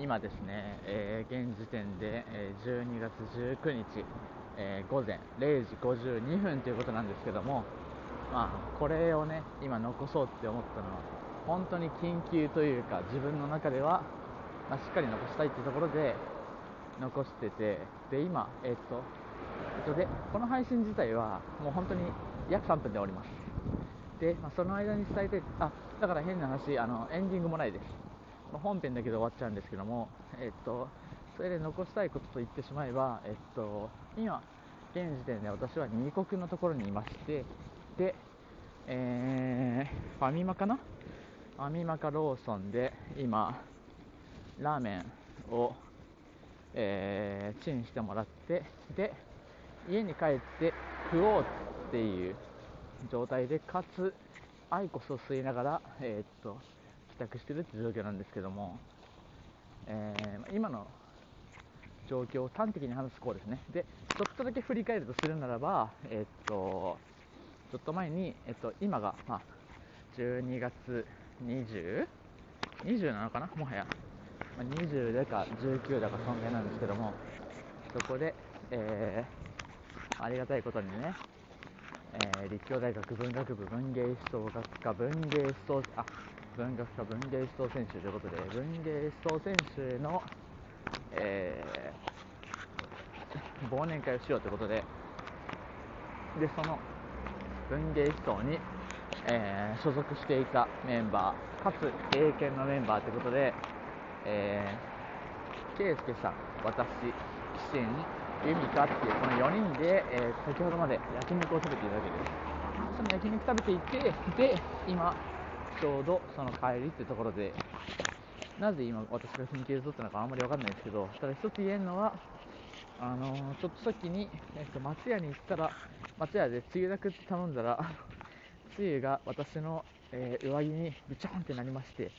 今ですね、えー、現時点で、え、12月19日、えー、午前0時52分ということなんですけども、まあ、これをね今残そうって思ったのは本当に緊急というか自分の中では、まあ、しっかり残したいっていうところで残しててで今、えっとえっと、でこの配信自体はもう本当に約3分で終わります。で、まあ、その間に伝えてあだから変な話あのエンディングもないです。ま本編だけで終わっちゃうんですけども、えっと、それで残したいことと言ってしまえば、えっと、今、現時点で私は二国のところにいまして、で、えー、ファミマかな？ファミマかローソンで今、ラーメンを、えー、チンしてもらって、で、家に帰って食おうっていう状態で、かつ、アイコスを吸いながら、えー、っと、宅してるって状況なんですけども、えー、今の状況を端的に話すこうですね。で、ちょっとだけ振り返るとするならば、えー、っと、ちょっと前に、えっと、今が、まあ、12月 20?20 なのかな？もはや。まあ、20だか19だかそんぐらいなんですけども、そこで、えー、ありがたいことにね、えー、立教大学文学部文芸思想学科文芸思想、あ、文学科文芸思想選手ということで、文芸思想選手の、えー、忘年会をしようということで、で、その文芸思想に、えー、所属していたメンバー、かつ英検のメンバーということで、えー、圭介さん、私、キユミカっていうこの4人で、えー、先ほどまで焼肉を食べていたわけです。その焼肉食べていて、で、今、ちょうどその帰りってところで、なぜ今私が緊急で撮ったのかあんまりわかんないですけど、ただ一つ言えるのは、あのー、ちょっと先に、えっと、松屋に行ったら、松屋でつゆだくって頼んだら、つゆが私の、えー、上着にビチャンってなりまして、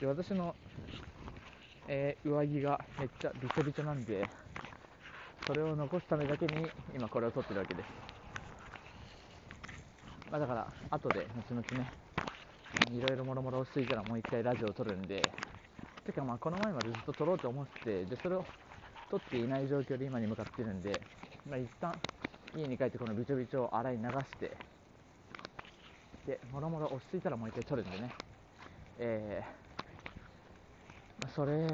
で私の、えー、上着がめっちゃびちょびちょなんで、それを残すためだけに今これを撮ってるわけです。まあ、だから、後で後々ね、いろいろもろもろ落ち着いたらもう一回ラジオを撮るんで、てかまあこの前までずっと撮ろうと思って、で、それを撮っていない状況で今に向かってるんで、まあ一旦家に帰ってこのびちょびちょを洗い流して、で、もろもろ落ち着いたらもう一回撮るんでね、えー、それ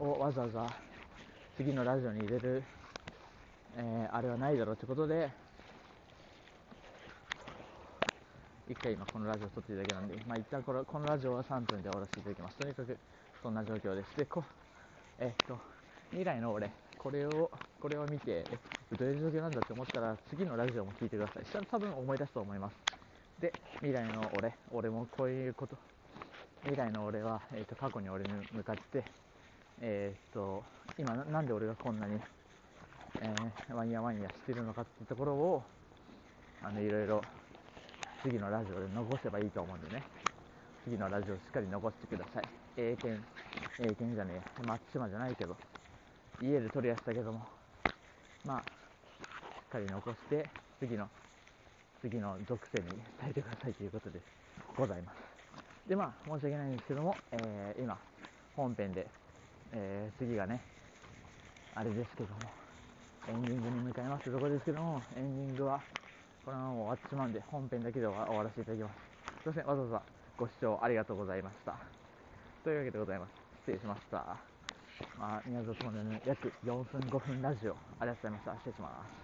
をわざわざ次のラジオに入れる、えー、あれはないだろうってことで、一回今このラジオを撮っていただけなんで、まあ一旦このこのラジオは3分で終わらせていただきます。とにかくそんな状況です。で、こえっと、未来の俺、これを、これを見て、え、どういう状況なんだって思ったら、次のラジオも聞いてください。したら多分思い出すと思います。で、未来の俺、俺もこういうこと、未来の俺は、えっと、過去に俺に向かって、えー、っと、今なんで俺がこんなに、えー、ワンヤワンヤしてるのかっていうところを、あの、いろいろ次のラジオで残せばいいと思うんでね、次のラジオしっかり残してください。英検、英検じゃねえ、松島じゃないけど、家で取りやしたけども、まあ、しっかり残して、次の、次の属性に伝えてくださいということでございます。で、まあ、申し訳ないんですけども、えー、今、本編で、えー、次がね、あれですけども、エンディングに向かいますところですけども、エンディングは、このまま終わってしまうんで、本編だけで終わらせていただきます。すいません、わざわざご視聴ありがとうございました。というわけでございます。失礼しました。まあ、宮里の約4分5分ラジオ、ありがとうございました。失礼します。